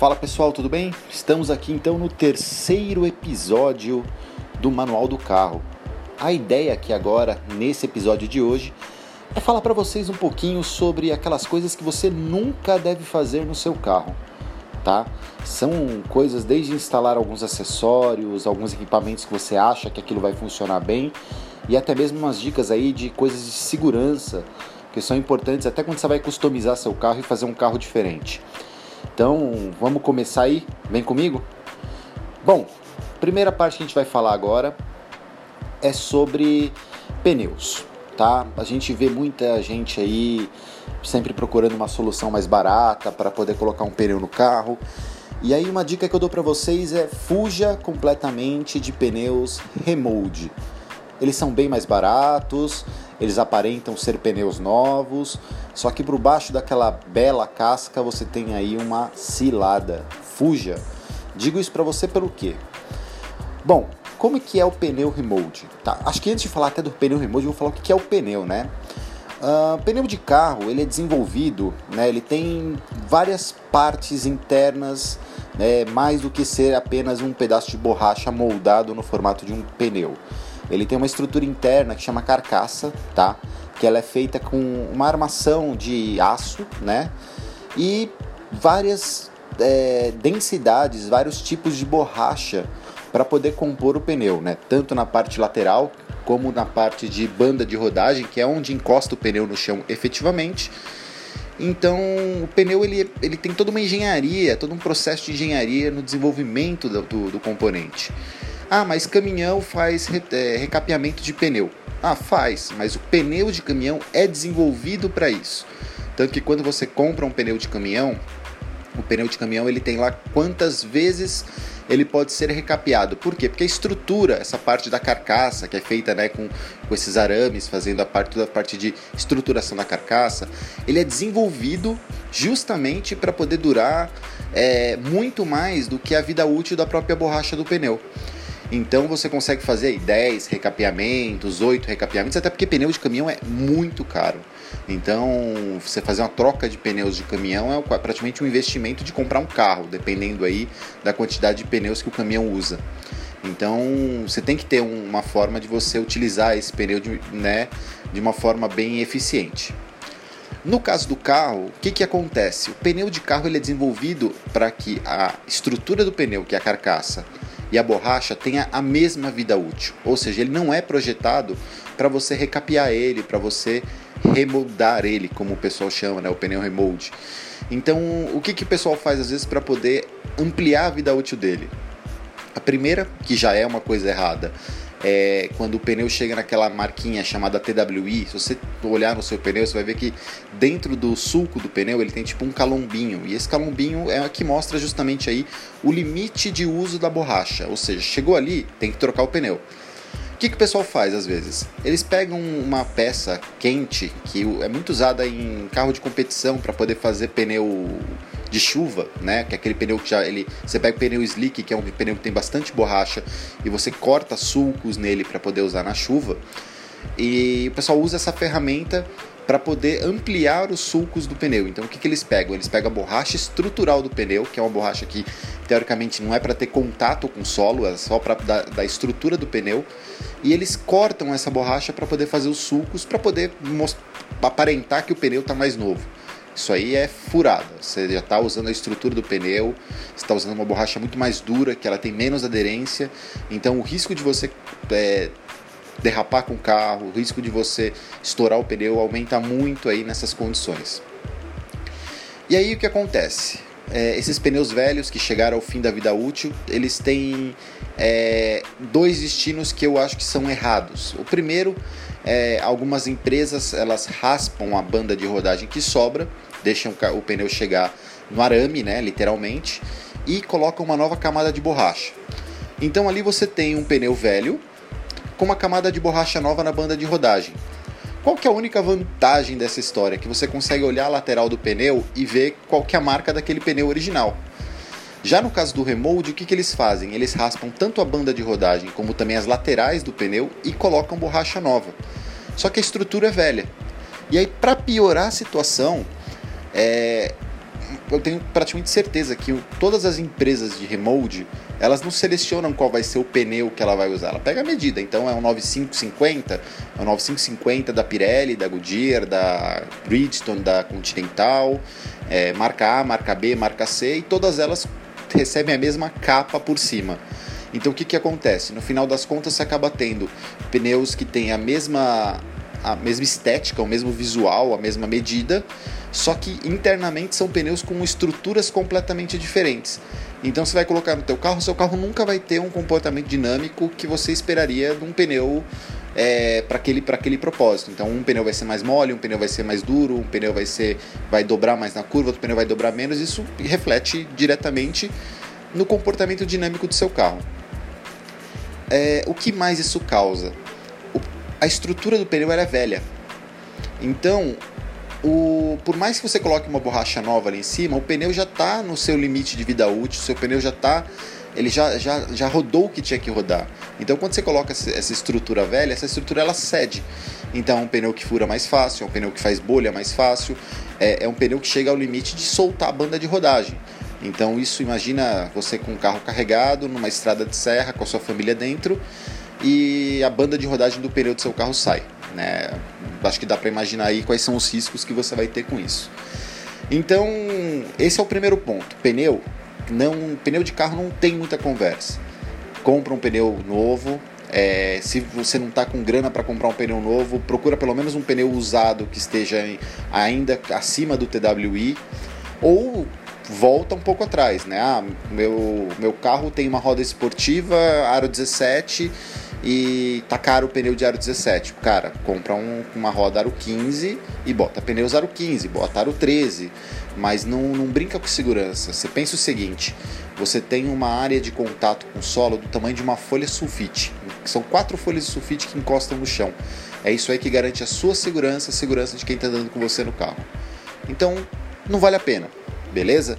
Fala pessoal, tudo bem? Estamos aqui então no terceiro episódio do Manual do Carro. A ideia aqui agora, nesse episódio de hoje, é falar para vocês um pouquinho sobre aquelas coisas que você nunca deve fazer no seu carro, tá? São coisas desde instalar alguns acessórios, alguns equipamentos que você acha que aquilo vai funcionar bem e até mesmo umas dicas aí de coisas de segurança que são importantes até quando você vai customizar seu carro e fazer um carro diferente. Então, vamos começar aí? Vem comigo? Bom, primeira parte que a gente vai falar agora é sobre pneus, tá? A gente vê muita gente aí sempre procurando uma solução mais barata para poder colocar um pneu no carro. E aí uma dica que eu dou para vocês é fuja completamente de pneus remold. Eles são bem mais baratos, eles aparentam ser pneus novos, só que por baixo daquela bela casca você tem aí uma cilada. Fuja. Digo isso para você pelo quê? Bom, como é que é o pneu remote? Tá, acho que antes de falar até do pneu remote, eu vou falar o que é o pneu, né? Uh, pneu de carro ele é desenvolvido, né, ele tem várias partes internas, né, mais do que ser apenas um pedaço de borracha moldado no formato de um pneu. Ele tem uma estrutura interna que chama carcaça, tá? Que ela é feita com uma armação de aço, né? E várias é, densidades, vários tipos de borracha para poder compor o pneu, né? Tanto na parte lateral como na parte de banda de rodagem, que é onde encosta o pneu no chão efetivamente. Então, o pneu ele, ele tem toda uma engenharia, todo um processo de engenharia no desenvolvimento do, do, do componente. Ah, mas caminhão faz é, recapeamento de pneu. Ah, faz, mas o pneu de caminhão é desenvolvido para isso. Tanto que quando você compra um pneu de caminhão, o pneu de caminhão ele tem lá quantas vezes ele pode ser recapeado. Por quê? Porque a estrutura, essa parte da carcaça, que é feita né, com, com esses arames, fazendo a parte, toda a parte de estruturação da carcaça, ele é desenvolvido justamente para poder durar é, muito mais do que a vida útil da própria borracha do pneu. Então você consegue fazer 10 recapeamentos, 8 recapeamentos, até porque pneu de caminhão é muito caro. Então, você fazer uma troca de pneus de caminhão é praticamente um investimento de comprar um carro, dependendo aí da quantidade de pneus que o caminhão usa. Então, você tem que ter uma forma de você utilizar esse pneu de, né, de uma forma bem eficiente. No caso do carro, o que, que acontece? O pneu de carro ele é desenvolvido para que a estrutura do pneu, que é a carcaça, e a borracha tenha a mesma vida útil. Ou seja, ele não é projetado para você recapear ele, para você remoldar ele, como o pessoal chama, né, o pneu remold. Então, o que, que o pessoal faz às vezes para poder ampliar a vida útil dele? A primeira, que já é uma coisa errada, é, quando o pneu chega naquela marquinha chamada TWI, se você olhar no seu pneu, você vai ver que dentro do sulco do pneu ele tem tipo um calombinho, e esse calombinho é o que mostra justamente aí o limite de uso da borracha, ou seja, chegou ali, tem que trocar o pneu. O que, que o pessoal faz às vezes? Eles pegam uma peça quente que é muito usada em carro de competição para poder fazer pneu de chuva, né? Que é aquele pneu que já ele, você pega o pneu slick, que é um pneu que tem bastante borracha e você corta sulcos nele para poder usar na chuva. E o pessoal usa essa ferramenta para poder ampliar os sulcos do pneu. Então o que, que eles pegam? Eles pegam a borracha estrutural do pneu, que é uma borracha que teoricamente não é para ter contato com o solo, é só para da, da estrutura do pneu, e eles cortam essa borracha para poder fazer os sulcos, para poder aparentar que o pneu está mais novo. Isso aí é furada. Você já está usando a estrutura do pneu, está usando uma borracha muito mais dura, que ela tem menos aderência. Então o risco de você é, derrapar com o carro, o risco de você estourar o pneu aumenta muito aí nessas condições. E aí o que acontece? É, esses pneus velhos que chegaram ao fim da vida útil, eles têm é, dois destinos que eu acho que são errados. O primeiro é algumas empresas elas raspam a banda de rodagem que sobra, deixam o pneu chegar no arame, né, literalmente, e colocam uma nova camada de borracha. Então ali você tem um pneu velho com uma camada de borracha nova na banda de rodagem. Qual que é a única vantagem dessa história? Que você consegue olhar a lateral do pneu e ver qual que é a marca daquele pneu original. Já no caso do remold, o que, que eles fazem? Eles raspam tanto a banda de rodagem como também as laterais do pneu e colocam borracha nova. Só que a estrutura é velha. E aí, para piorar a situação, é... eu tenho praticamente certeza que todas as empresas de remold, elas não selecionam qual vai ser o pneu que ela vai usar. Ela pega a medida. Então é um 9550, é um 9550 da Pirelli, da Goodyear, da Bridgestone, da Continental, é, marca A, marca B, marca C, e todas elas recebem a mesma capa por cima. Então o que, que acontece? No final das contas você acaba tendo pneus que têm a mesma, a mesma estética, o mesmo visual, a mesma medida, só que internamente são pneus com estruturas completamente diferentes. Então você vai colocar no teu carro, seu carro nunca vai ter um comportamento dinâmico que você esperaria de um pneu é, para aquele, aquele propósito. Então um pneu vai ser mais mole, um pneu vai ser mais duro, um pneu vai ser vai dobrar mais na curva, outro pneu vai dobrar menos. Isso reflete diretamente no comportamento dinâmico do seu carro. É, o que mais isso causa? O, a estrutura do pneu é velha. Então, o, por mais que você coloque uma borracha nova ali em cima, o pneu já está no seu limite de vida útil, o seu pneu já está ele já, já, já rodou o que tinha que rodar. Então, quando você coloca essa estrutura velha, essa estrutura ela cede. Então, é um pneu que fura mais fácil, é um pneu que faz bolha mais fácil, é, é um pneu que chega ao limite de soltar a banda de rodagem. Então isso imagina você com um carro carregado numa estrada de serra com a sua família dentro e a banda de rodagem do pneu do seu carro sai. Né? Acho que dá para imaginar aí quais são os riscos que você vai ter com isso. Então esse é o primeiro ponto. Pneu não, pneu de carro não tem muita conversa. Compra um pneu novo. É, se você não está com grana para comprar um pneu novo, procura pelo menos um pneu usado que esteja ainda acima do TWI ou volta um pouco atrás, né? Ah, meu, meu carro tem uma roda esportiva, aro 17 e tá caro o pneu de aro 17. Cara, compra um, uma roda aro 15 e bota pneus aro 15, bota aro 13, mas não, não brinca com segurança. Você pensa o seguinte: você tem uma área de contato com o solo do tamanho de uma folha sulfite. São quatro folhas de sulfite que encostam no chão. É isso aí que garante a sua segurança, a segurança de quem está andando com você no carro. Então, não vale a pena beleza?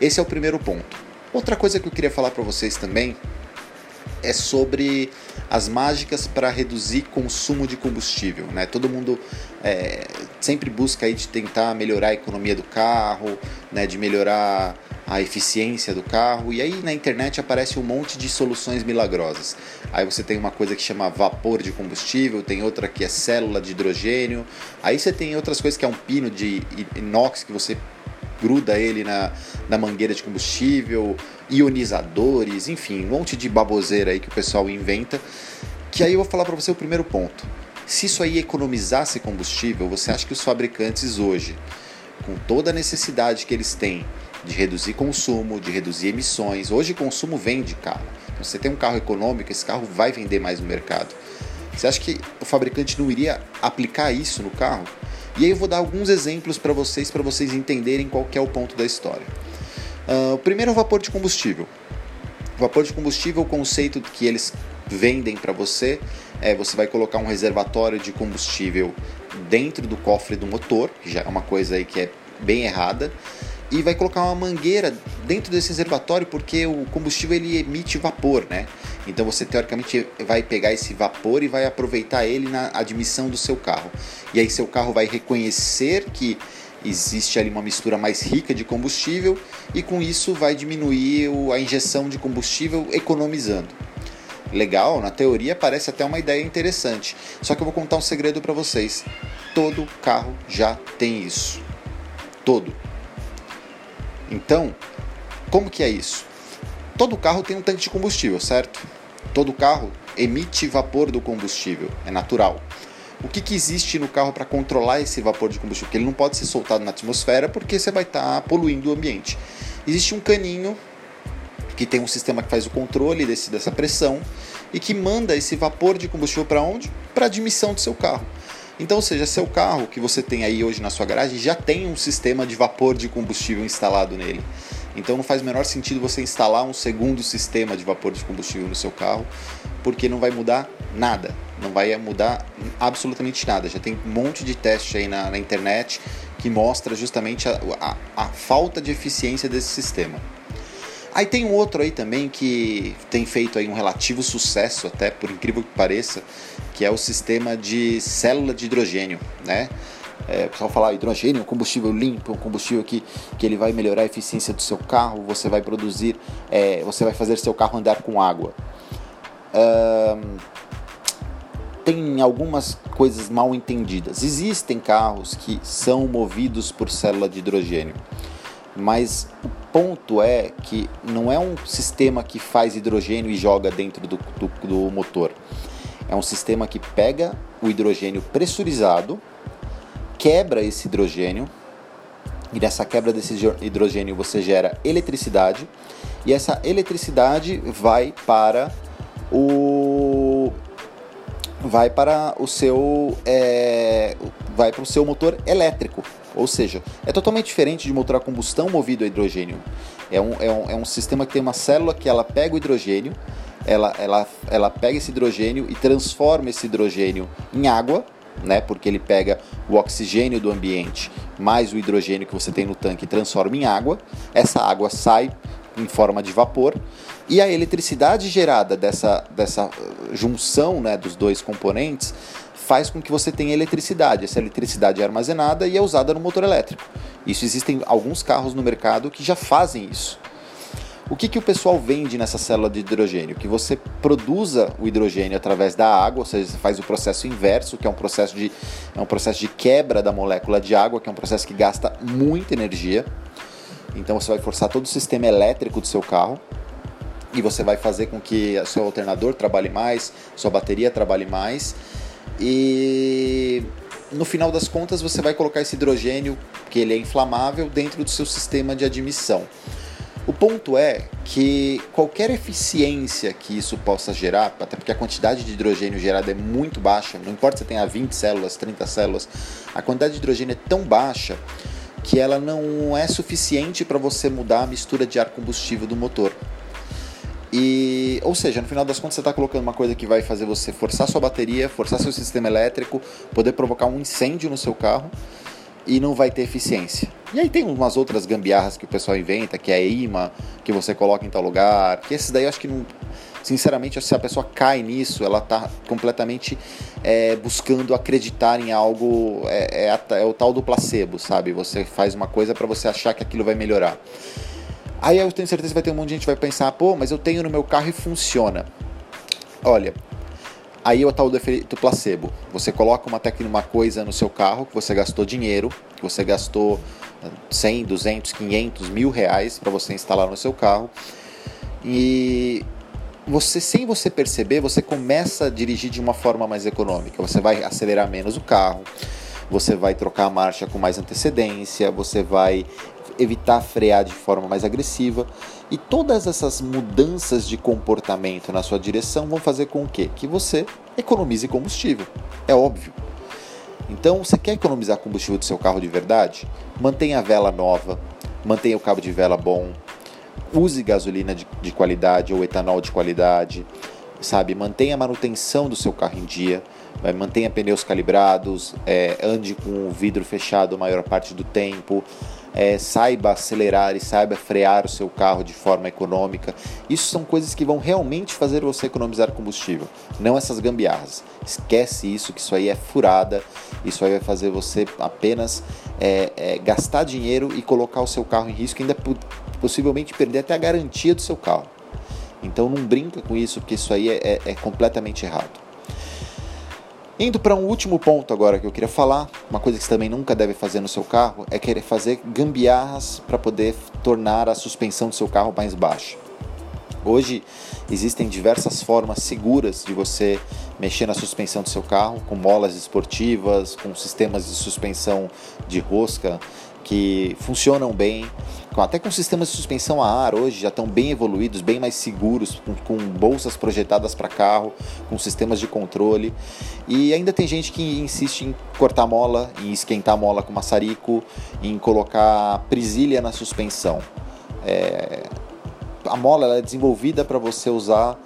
Esse é o primeiro ponto. Outra coisa que eu queria falar para vocês também é sobre as mágicas para reduzir consumo de combustível. Né? Todo mundo é, sempre busca aí de tentar melhorar a economia do carro, né? de melhorar a eficiência do carro. E aí na internet aparece um monte de soluções milagrosas. Aí você tem uma coisa que chama vapor de combustível, tem outra que é célula de hidrogênio. Aí você tem outras coisas que é um pino de inox que você gruda ele na, na mangueira de combustível, ionizadores, enfim, um monte de baboseira aí que o pessoal inventa. Que aí eu vou falar para você o primeiro ponto. Se isso aí economizasse combustível, você acha que os fabricantes hoje, com toda a necessidade que eles têm de reduzir consumo, de reduzir emissões, hoje consumo vende carro. Então, você tem um carro econômico, esse carro vai vender mais no mercado. Você acha que o fabricante não iria aplicar isso no carro? E aí eu vou dar alguns exemplos para vocês, para vocês entenderem qual é o ponto da história. Uh, o primeiro é o vapor de combustível. O vapor de combustível, o conceito que eles vendem para você é você vai colocar um reservatório de combustível dentro do cofre do motor, já é uma coisa aí que é bem errada, e vai colocar uma mangueira dentro desse reservatório porque o combustível ele emite vapor, né? Então você teoricamente vai pegar esse vapor e vai aproveitar ele na admissão do seu carro. E aí seu carro vai reconhecer que existe ali uma mistura mais rica de combustível e com isso vai diminuir a injeção de combustível economizando. Legal, na teoria parece até uma ideia interessante. Só que eu vou contar um segredo para vocês. Todo carro já tem isso. Todo. Então, como que é isso? Todo carro tem um tanque de combustível, certo? Todo carro emite vapor do combustível, é natural. O que, que existe no carro para controlar esse vapor de combustível? Porque ele não pode ser soltado na atmosfera porque você vai estar tá poluindo o ambiente. Existe um caninho que tem um sistema que faz o controle desse, dessa pressão e que manda esse vapor de combustível para onde? Para a admissão do seu carro. Então, ou seja, seu carro que você tem aí hoje na sua garagem já tem um sistema de vapor de combustível instalado nele. Então não faz o menor sentido você instalar um segundo sistema de vapor de combustível no seu carro, porque não vai mudar nada, não vai mudar absolutamente nada. Já tem um monte de teste aí na, na internet que mostra justamente a, a, a falta de eficiência desse sistema. Aí tem um outro aí também que tem feito aí um relativo sucesso, até por incrível que pareça, que é o sistema de célula de hidrogênio, né? É, o pessoal fala hidrogênio, um combustível limpo, um combustível que, que ele vai melhorar a eficiência do seu carro, você vai produzir, é, você vai fazer seu carro andar com água. Tem algumas coisas mal entendidas. Existem carros que são movidos por célula de hidrogênio, mas o ponto é que não é um sistema que faz hidrogênio e joga dentro do, do, do motor. É um sistema que pega o hidrogênio pressurizado, quebra esse hidrogênio, e nessa quebra desse hidrogênio você gera eletricidade, e essa eletricidade vai para o vai para o seu é, vai para o seu motor elétrico, ou seja, é totalmente diferente de motor a combustão movido a hidrogênio. É um, é, um, é um sistema que tem uma célula que ela pega o hidrogênio, ela, ela, ela pega esse hidrogênio e transforma esse hidrogênio em água, né? Porque ele pega o oxigênio do ambiente mais o hidrogênio que você tem no tanque e transforma em água. Essa água sai em forma de vapor e a eletricidade gerada dessa, dessa junção né, dos dois componentes faz com que você tenha eletricidade. Essa eletricidade é armazenada e é usada no motor elétrico. Isso existem alguns carros no mercado que já fazem isso. O que, que o pessoal vende nessa célula de hidrogênio? Que você produza o hidrogênio através da água, ou seja, você faz o processo inverso, que é um processo de, é um processo de quebra da molécula de água, que é um processo que gasta muita energia. Então você vai forçar todo o sistema elétrico do seu carro e você vai fazer com que seu alternador trabalhe mais, sua bateria trabalhe mais e no final das contas você vai colocar esse hidrogênio, que ele é inflamável, dentro do seu sistema de admissão. O ponto é que qualquer eficiência que isso possa gerar, até porque a quantidade de hidrogênio gerada é muito baixa, não importa se tenha 20 células, 30 células, a quantidade de hidrogênio é tão baixa que ela não é suficiente para você mudar a mistura de ar combustível do motor. E, ou seja, no final das contas você está colocando uma coisa que vai fazer você forçar sua bateria, forçar seu sistema elétrico, poder provocar um incêndio no seu carro e não vai ter eficiência. E aí tem umas outras gambiarras que o pessoal inventa, que é imã, que você coloca em tal lugar, que esses daí eu acho que não. Sinceramente, se a pessoa cai nisso, ela está completamente é, buscando acreditar em algo. É, é, é, o tal do placebo, sabe? Você faz uma coisa para você achar que aquilo vai melhorar. Aí eu tenho certeza que vai ter um monte de gente que vai pensar, pô, mas eu tenho no meu carro e funciona. Olha, Aí é o tal do efeito placebo. Você coloca uma técnica, uma coisa no seu carro que você gastou dinheiro, que você gastou 100, 200, 500, mil reais para você instalar no seu carro. E você, sem você perceber, você começa a dirigir de uma forma mais econômica. Você vai acelerar menos o carro, você vai trocar a marcha com mais antecedência, você vai evitar frear de forma mais agressiva. E todas essas mudanças de comportamento na sua direção vão fazer com que, que você economize combustível. É óbvio. Então, você quer economizar combustível do seu carro de verdade? Mantenha a vela nova, mantenha o cabo de vela bom, use gasolina de, de qualidade ou etanol de qualidade, sabe? Mantenha a manutenção do seu carro em dia, mantenha pneus calibrados, é, ande com o vidro fechado a maior parte do tempo, é, saiba acelerar e saiba frear o seu carro de forma econômica. Isso são coisas que vão realmente fazer você economizar combustível, não essas gambiarras. Esquece isso, que isso aí é furada, isso aí vai fazer você apenas é, é, gastar dinheiro e colocar o seu carro em risco, ainda possivelmente perder até a garantia do seu carro. Então não brinca com isso, porque isso aí é, é, é completamente errado. Indo para um último ponto agora que eu queria falar, uma coisa que você também nunca deve fazer no seu carro é querer fazer gambiarras para poder tornar a suspensão do seu carro mais baixa. Hoje existem diversas formas seguras de você mexer na suspensão do seu carro, com molas esportivas, com sistemas de suspensão de rosca que funcionam bem, até com sistemas de suspensão a ar hoje já estão bem evoluídos, bem mais seguros, com, com bolsas projetadas para carro, com sistemas de controle. E ainda tem gente que insiste em cortar mola, em esquentar mola com maçarico, em colocar presilha na suspensão. É, a mola é desenvolvida para você usar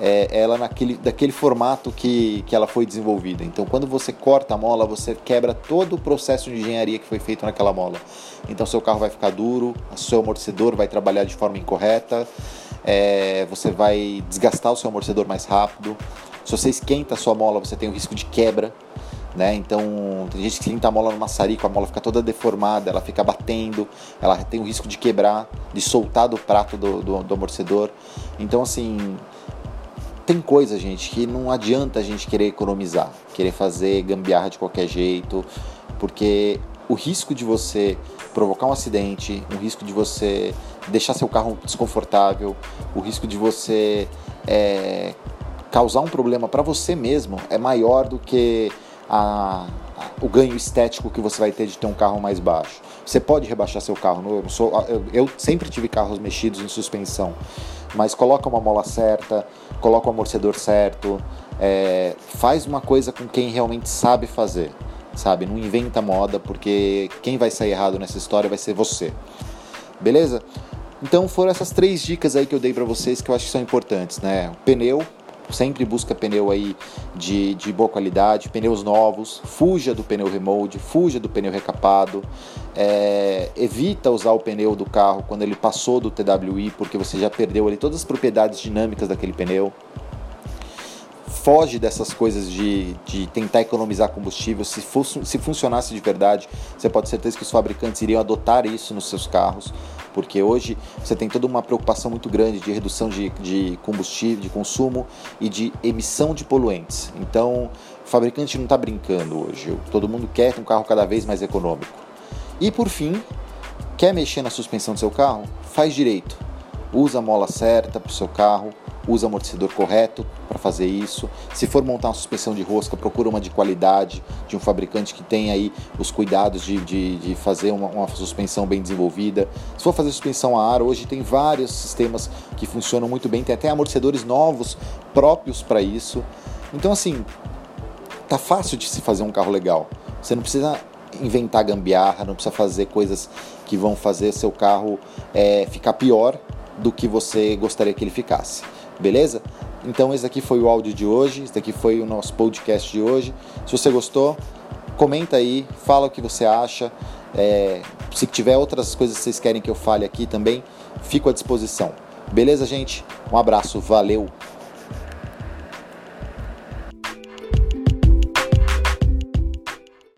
é, ela naquele, daquele formato que, que ela foi desenvolvida. Então, quando você corta a mola, você quebra todo o processo de engenharia que foi feito naquela mola. Então, seu carro vai ficar duro, seu amortecedor vai trabalhar de forma incorreta, é, você vai desgastar o seu amortecedor mais rápido. Se você esquenta a sua mola, você tem o risco de quebra. né? Então tem gente que senta a mola no maçarico, a mola fica toda deformada, ela fica batendo, ela tem o risco de quebrar, de soltar do prato do, do, do amortecedor. Então assim tem coisa, gente, que não adianta a gente querer economizar, querer fazer gambiarra de qualquer jeito, porque o risco de você provocar um acidente, o risco de você deixar seu carro desconfortável, o risco de você é, causar um problema para você mesmo é maior do que a, o ganho estético que você vai ter de ter um carro mais baixo. Você pode rebaixar seu carro. Eu, sou, eu, eu sempre tive carros mexidos em suspensão, mas coloca uma mola certa, coloca o amortecedor certo, é, faz uma coisa com quem realmente sabe fazer, sabe? Não inventa moda, porque quem vai sair errado nessa história vai ser você. Beleza? Então foram essas três dicas aí que eu dei para vocês que eu acho que são importantes, né? O pneu, sempre busca pneu aí de, de boa qualidade, pneus novos, fuja do pneu remold, fuja do pneu recapado, é, evita usar o pneu do carro quando ele passou do TWI, porque você já perdeu ali todas as propriedades dinâmicas daquele pneu foge dessas coisas de, de tentar economizar combustível. Se, fosse, se funcionasse de verdade, você pode ter certeza que os fabricantes iriam adotar isso nos seus carros, porque hoje você tem toda uma preocupação muito grande de redução de, de combustível, de consumo e de emissão de poluentes. Então, o fabricante não está brincando hoje. Todo mundo quer um carro cada vez mais econômico. E por fim, quer mexer na suspensão do seu carro? Faz direito. Usa a mola certa para o seu carro, usa amortecedor correto para fazer isso. Se for montar uma suspensão de rosca, procura uma de qualidade, de um fabricante que tenha aí os cuidados de, de, de fazer uma, uma, suspensão bem desenvolvida. Se for fazer suspensão a ar, hoje tem vários sistemas que funcionam muito bem, tem até amortecedores novos próprios para isso. Então assim, tá fácil de se fazer um carro legal. Você não precisa inventar gambiarra, não precisa fazer coisas que vão fazer seu carro é, ficar pior do que você gostaria que ele ficasse beleza? Então esse aqui foi o áudio de hoje, esse aqui foi o nosso podcast de hoje. Se você gostou, comenta aí, fala o que você acha. É, se tiver outras coisas que vocês querem que eu fale aqui também, fico à disposição. Beleza, gente? Um abraço, valeu!